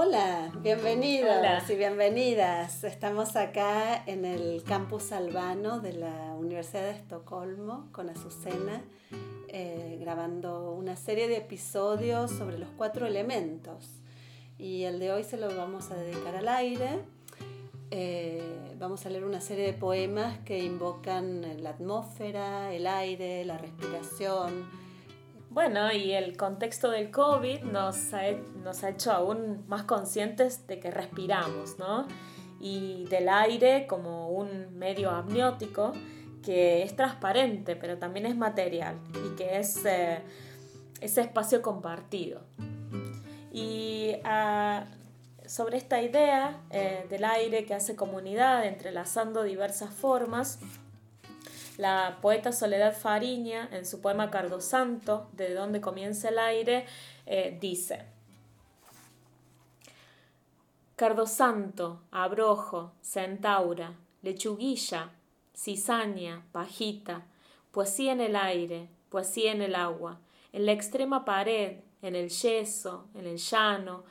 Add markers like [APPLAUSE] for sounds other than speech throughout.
Hola, bienvenidos y bienvenidas. Estamos acá en el campus albano de la Universidad de Estocolmo con Azucena, eh, grabando una serie de episodios sobre los cuatro elementos. Y el de hoy se lo vamos a dedicar al aire. Eh, vamos a leer una serie de poemas que invocan la atmósfera, el aire, la respiración bueno, y el contexto del COVID nos ha, hecho aún más conscientes de que respiramos, ¿no? Y del aire como un medio amniótico que es transparente, pero también es material y que es eh, ese espacio compartido. Y ah, sobre esta idea eh, del aire que hace comunidad, entrelazando diversas formas, la poeta Soledad Fariña, en su poema Cardo Santo, de donde comienza el aire, eh, dice, Cardo Santo, abrojo, centaura, lechuguilla, cizaña, pajita, poesía en el aire, poesía en el agua, en la extrema pared, en el yeso, en el llano,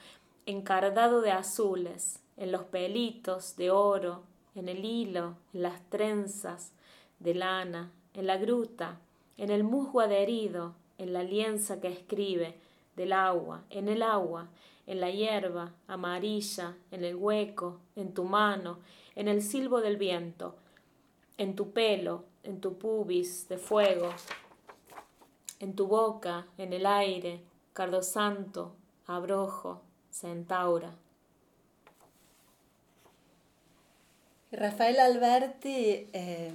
encardado de azules, en los pelitos de oro, en el hilo, en las trenzas, de lana, en la gruta, en el musgo adherido, en la lienza que escribe, del agua, en el agua, en la hierba amarilla, en el hueco, en tu mano, en el silbo del viento, en tu pelo, en tu pubis de fuego, en tu boca, en el aire, cardo santo, abrojo, centaura. Rafael Alberti eh,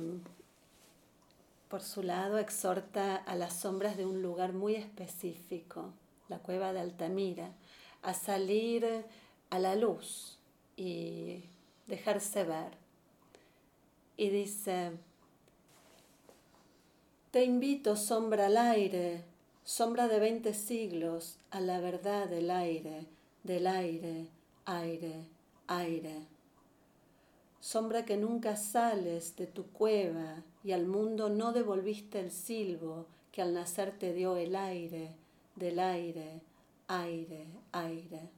por su lado, exhorta a las sombras de un lugar muy específico, la cueva de Altamira, a salir a la luz y dejarse ver. Y dice, te invito, sombra al aire, sombra de veinte siglos, a la verdad del aire, del aire, aire, aire sombra que nunca sales de tu cueva y al mundo no devolviste el silbo que al nacer te dio el aire, del aire, aire, aire.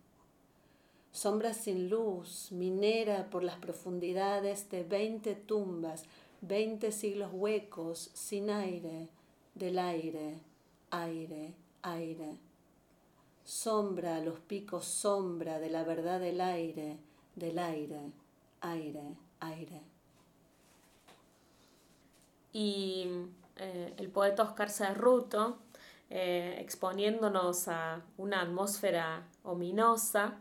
Sombra sin luz, minera por las profundidades de veinte tumbas, veinte siglos huecos, sin aire, del aire, aire, aire. Sombra a los picos, sombra de la verdad del aire, del aire aire, aire. Y eh, el poeta Oscar Cerruto, eh, exponiéndonos a una atmósfera ominosa,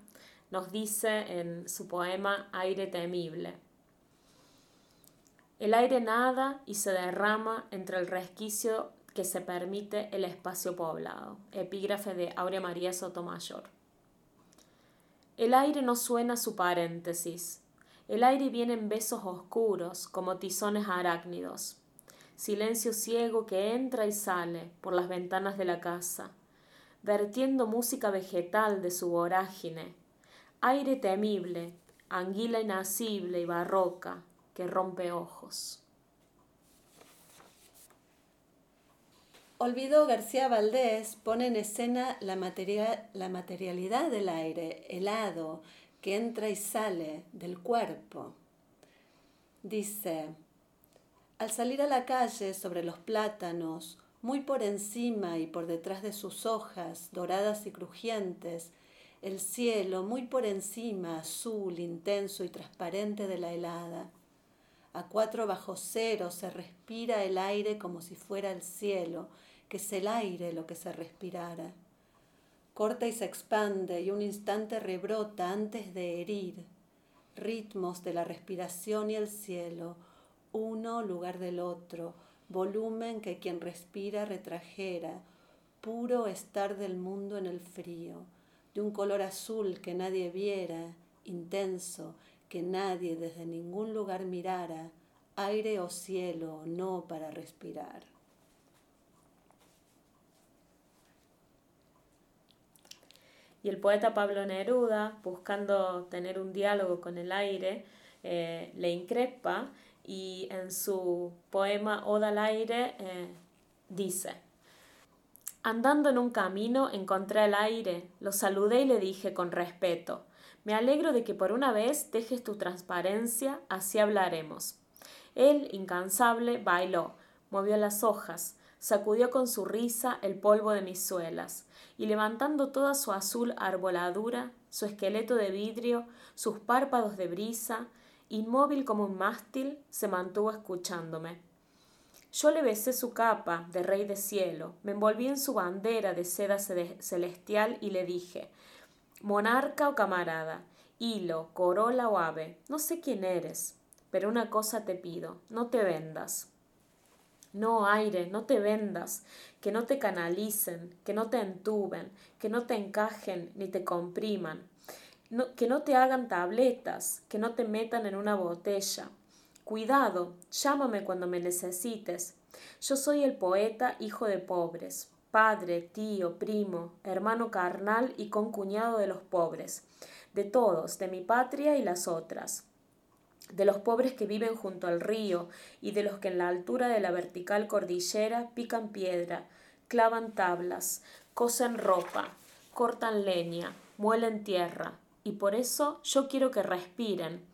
nos dice en su poema Aire temible. El aire nada y se derrama entre el resquicio que se permite el espacio poblado. Epígrafe de Aurea María Sotomayor. El aire no suena su paréntesis, el aire viene en besos oscuros, como tizones arácnidos. Silencio ciego que entra y sale por las ventanas de la casa, vertiendo música vegetal de su vorágine. Aire temible, anguila inacible y barroca que rompe ojos. Olvido García Valdés pone en escena la, la materialidad del aire, helado, que entra y sale del cuerpo. Dice, al salir a la calle sobre los plátanos, muy por encima y por detrás de sus hojas doradas y crujientes, el cielo muy por encima, azul, intenso y transparente de la helada. A cuatro bajo cero se respira el aire como si fuera el cielo, que es el aire lo que se respirara corta y se expande y un instante rebrota antes de herir. Ritmos de la respiración y el cielo, uno lugar del otro, volumen que quien respira retrajera, puro estar del mundo en el frío, de un color azul que nadie viera, intenso, que nadie desde ningún lugar mirara, aire o cielo, no para respirar. Y el poeta Pablo Neruda, buscando tener un diálogo con el aire, eh, le increpa y en su poema Oda al aire eh, dice, Andando en un camino encontré el aire, lo saludé y le dije con respeto, Me alegro de que por una vez dejes tu transparencia, así hablaremos. Él, incansable, bailó, movió las hojas, sacudió con su risa el polvo de mis suelas, y levantando toda su azul arboladura, su esqueleto de vidrio, sus párpados de brisa, inmóvil como un mástil, se mantuvo escuchándome. Yo le besé su capa de rey de cielo, me envolví en su bandera de seda celestial y le dije Monarca o camarada, hilo, corola o ave, no sé quién eres, pero una cosa te pido, no te vendas. No, aire, no te vendas, que no te canalicen, que no te entuben, que no te encajen ni te compriman, que no te hagan tabletas, que no te metan en una botella, Cuidado, llámame cuando me necesites. Yo soy el poeta hijo de pobres, padre, tío, primo, hermano carnal y concuñado de los pobres, de todos, de mi patria y las otras, de los pobres que viven junto al río y de los que en la altura de la vertical cordillera pican piedra, clavan tablas, cosen ropa, cortan leña, muelen tierra, y por eso yo quiero que respiren.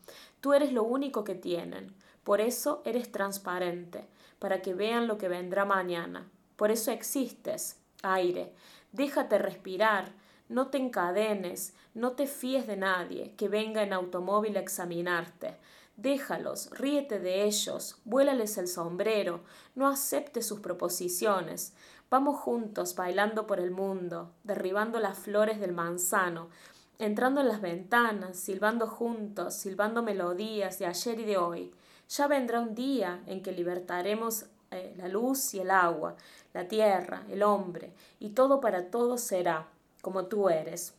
Tú eres lo único que tienen. Por eso eres transparente, para que vean lo que vendrá mañana. Por eso existes, aire. Déjate respirar, no te encadenes, no te fíes de nadie que venga en automóvil a examinarte. Déjalos, ríete de ellos, vuélales el sombrero, no aceptes sus proposiciones. Vamos juntos bailando por el mundo, derribando las flores del manzano, entrando en las ventanas, silbando juntos, silbando melodías de ayer y de hoy. Ya vendrá un día en que libertaremos eh, la luz y el agua, la tierra, el hombre, y todo para todos será, como tú eres.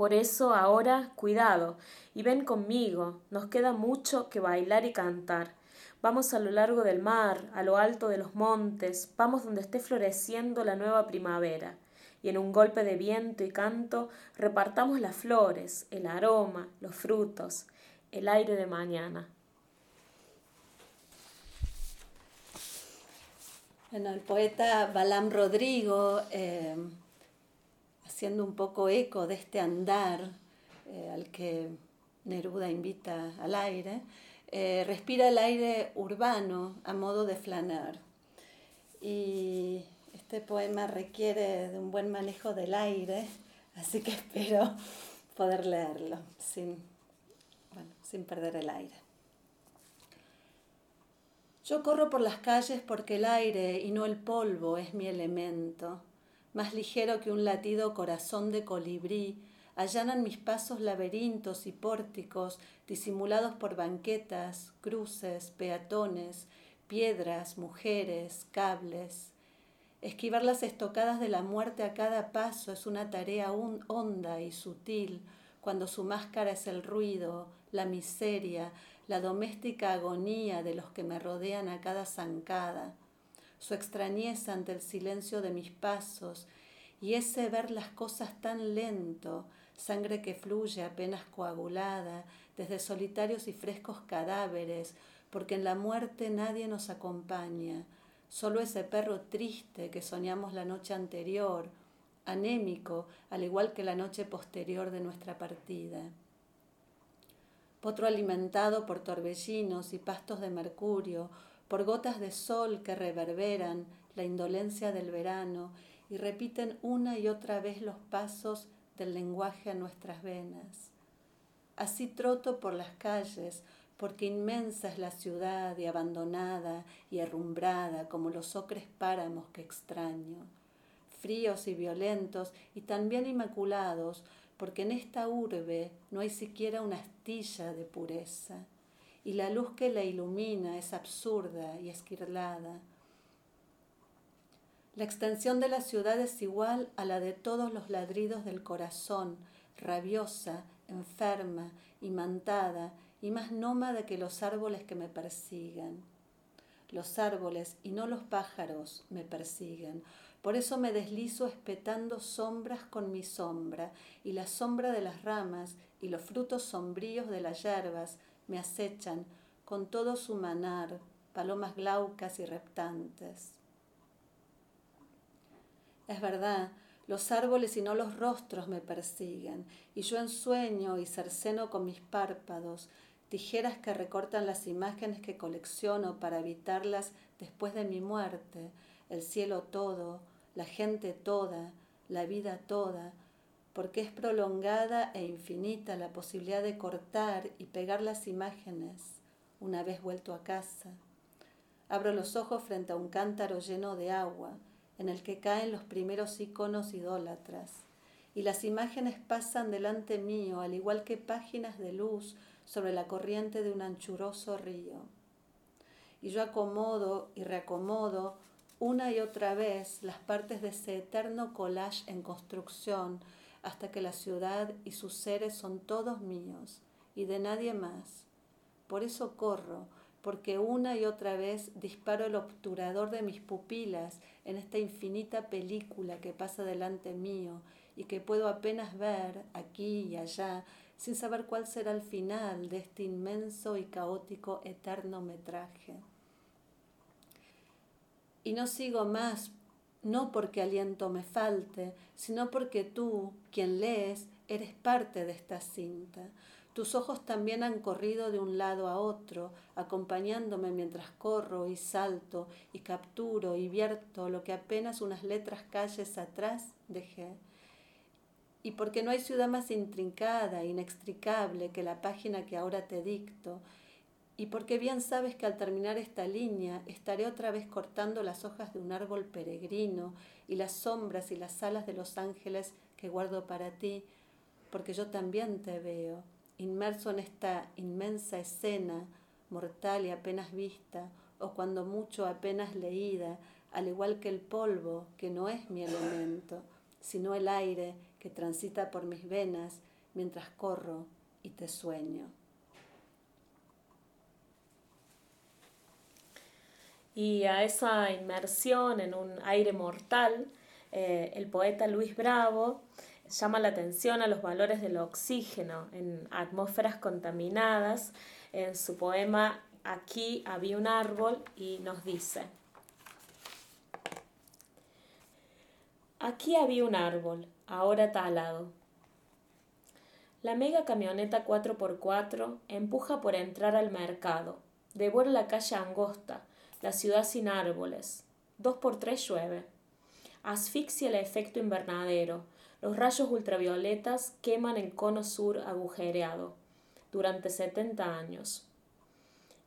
Por eso ahora, cuidado, y ven conmigo, nos queda mucho que bailar y cantar. Vamos a lo largo del mar, a lo alto de los montes, vamos donde esté floreciendo la nueva primavera, y en un golpe de viento y canto repartamos las flores, el aroma, los frutos, el aire de mañana. Bueno, el poeta Balam Rodrigo, eh, haciendo un poco eco de este andar eh, al que Neruda invita al aire, eh, respira el aire urbano a modo de flanar. Y este poema requiere de un buen manejo del aire, así que [LAUGHS] espero poder leerlo sin, sin perder el aire. Yo corro por las calles porque el aire y no el polvo es mi elemento. Más ligero que un latido corazón de colibrí, allanan mis pasos laberintos y pórticos disimulados por banquetas, cruces, peatones, piedras, mujeres, cables. Esquivar las estocadas de la muerte a cada paso es una tarea honda y sutil, cuando su máscara es el ruido, la miseria, la doméstica agonía de los que me rodean a cada zancada, su extrañeza ante el silencio de mis pasos y ese ver las cosas tan lento, sangre que fluye apenas coagulada desde solitarios y frescos cadáveres, porque en la muerte nadie nos acompaña, solo ese perro triste que soñamos la noche anterior, anémico, al igual que la noche posterior de nuestra partida. Potro alimentado por torbellinos y pastos de mercurio, por gotas de sol que reverberan la indolencia del verano y repiten una y otra vez los pasos del lenguaje a nuestras venas. Así troto por las calles, porque inmensa es la ciudad y abandonada y herrumbrada como los ocres páramos que extraño, fríos y violentos y también inmaculados porque en esta urbe no hay siquiera una astilla de pureza, y la luz que la ilumina es absurda y esquirlada. La extensión de la ciudad es igual a la de todos los ladridos del corazón, rabiosa, enferma, imantada y más nómada que los árboles que me persiguen. Los árboles y no los pájaros me persiguen, por eso me deslizo espetando sombras con mi sombra, y la sombra de las ramas y los frutos sombríos de las yerbas me acechan con todo su manar, palomas glaucas y reptantes. Es verdad, Los árboles y no los rostros me persiguen, y yo ensueño y cerceno con mis párpados, tijeras que recortan las imágenes que colecciono para evitarlas después de mi muerte, el cielo todo, la gente toda, la vida toda, porque es prolongada e infinita la posibilidad de cortar y pegar las imágenes una vez vuelto a casa. Abro los ojos frente a un cántaro lleno de agua, en el que caen los primeros iconos idólatras, y las imágenes pasan delante mío, al igual que páginas de luz sobre la corriente de un anchuroso río. Y yo acomodo y reacomodo una y otra vez las partes de ese eterno collage en construcción hasta que la ciudad y sus seres son todos míos y de nadie más. Por eso corro, porque una y otra vez disparo el obturador de mis pupilas en esta infinita película que pasa delante mío y que puedo apenas ver aquí y allá sin saber cuál será el final de este inmenso y caótico eterno metraje. Y no sigo más, no porque aliento me falte, sino porque tú, quien lees, eres parte de esta cinta. Tus ojos también han corrido de un lado a otro, acompañándome mientras corro y salto y capturo y vierto lo que apenas unas letras calles atrás dejé. Y porque no hay ciudad más intrincada, inextricable que la página que ahora te dicto, y porque bien sabes que al terminar esta línea estaré otra vez cortando las hojas de un árbol peregrino y las sombras y las alas de los ángeles que guardo para ti, porque yo también te veo inmerso en esta inmensa escena, mortal y apenas vista, o cuando mucho apenas leída, al igual que el polvo, que no es mi elemento, sino el aire que transita por mis venas mientras corro y te sueño. Y a esa inmersión en un aire mortal, eh, el poeta Luis Bravo llama la atención a los valores del oxígeno en atmósferas contaminadas. En su poema Aquí había un árbol y nos dice, Aquí había un árbol, ahora talado. La mega camioneta 4x4 empuja por entrar al mercado. Devora la calle angosta, la ciudad sin árboles. Dos por tres llueve. Asfixia el efecto invernadero. Los rayos ultravioletas queman el cono sur agujereado durante 70 años.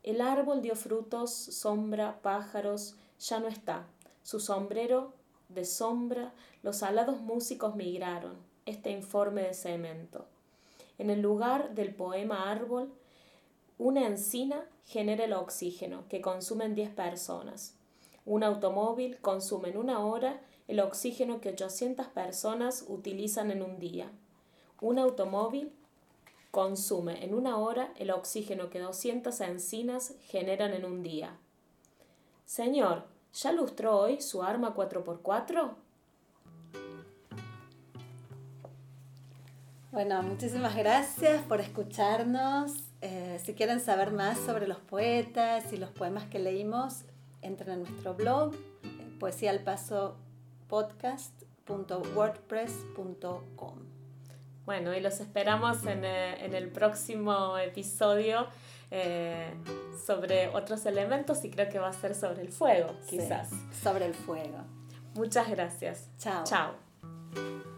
El árbol dio frutos, sombra, pájaros, ya no está. Su sombrero de sombra, los alados músicos migraron, este informe de cemento. En el lugar del poema árbol, una encina genera el oxígeno que consumen 10 personas. Un automóvil consume en una hora el oxígeno que 800 personas utilizan en un día. Un automóvil consume en una hora el oxígeno que 200 encinas generan en un día. Señor, ¿ya lustró hoy su arma 4x4? Bueno, muchísimas gracias por escucharnos. Eh, si quieren saber más sobre los poetas y los poemas que leímos, entren a nuestro blog, eh, Poesía al Paso podcast.wordpress.com. Bueno, y los esperamos en, eh, el próximo episodio eh, sobre otros elementos y creo que va a ser sobre el fuego, quizás. sobre el fuego. Muchas gracias. Chao. Chao.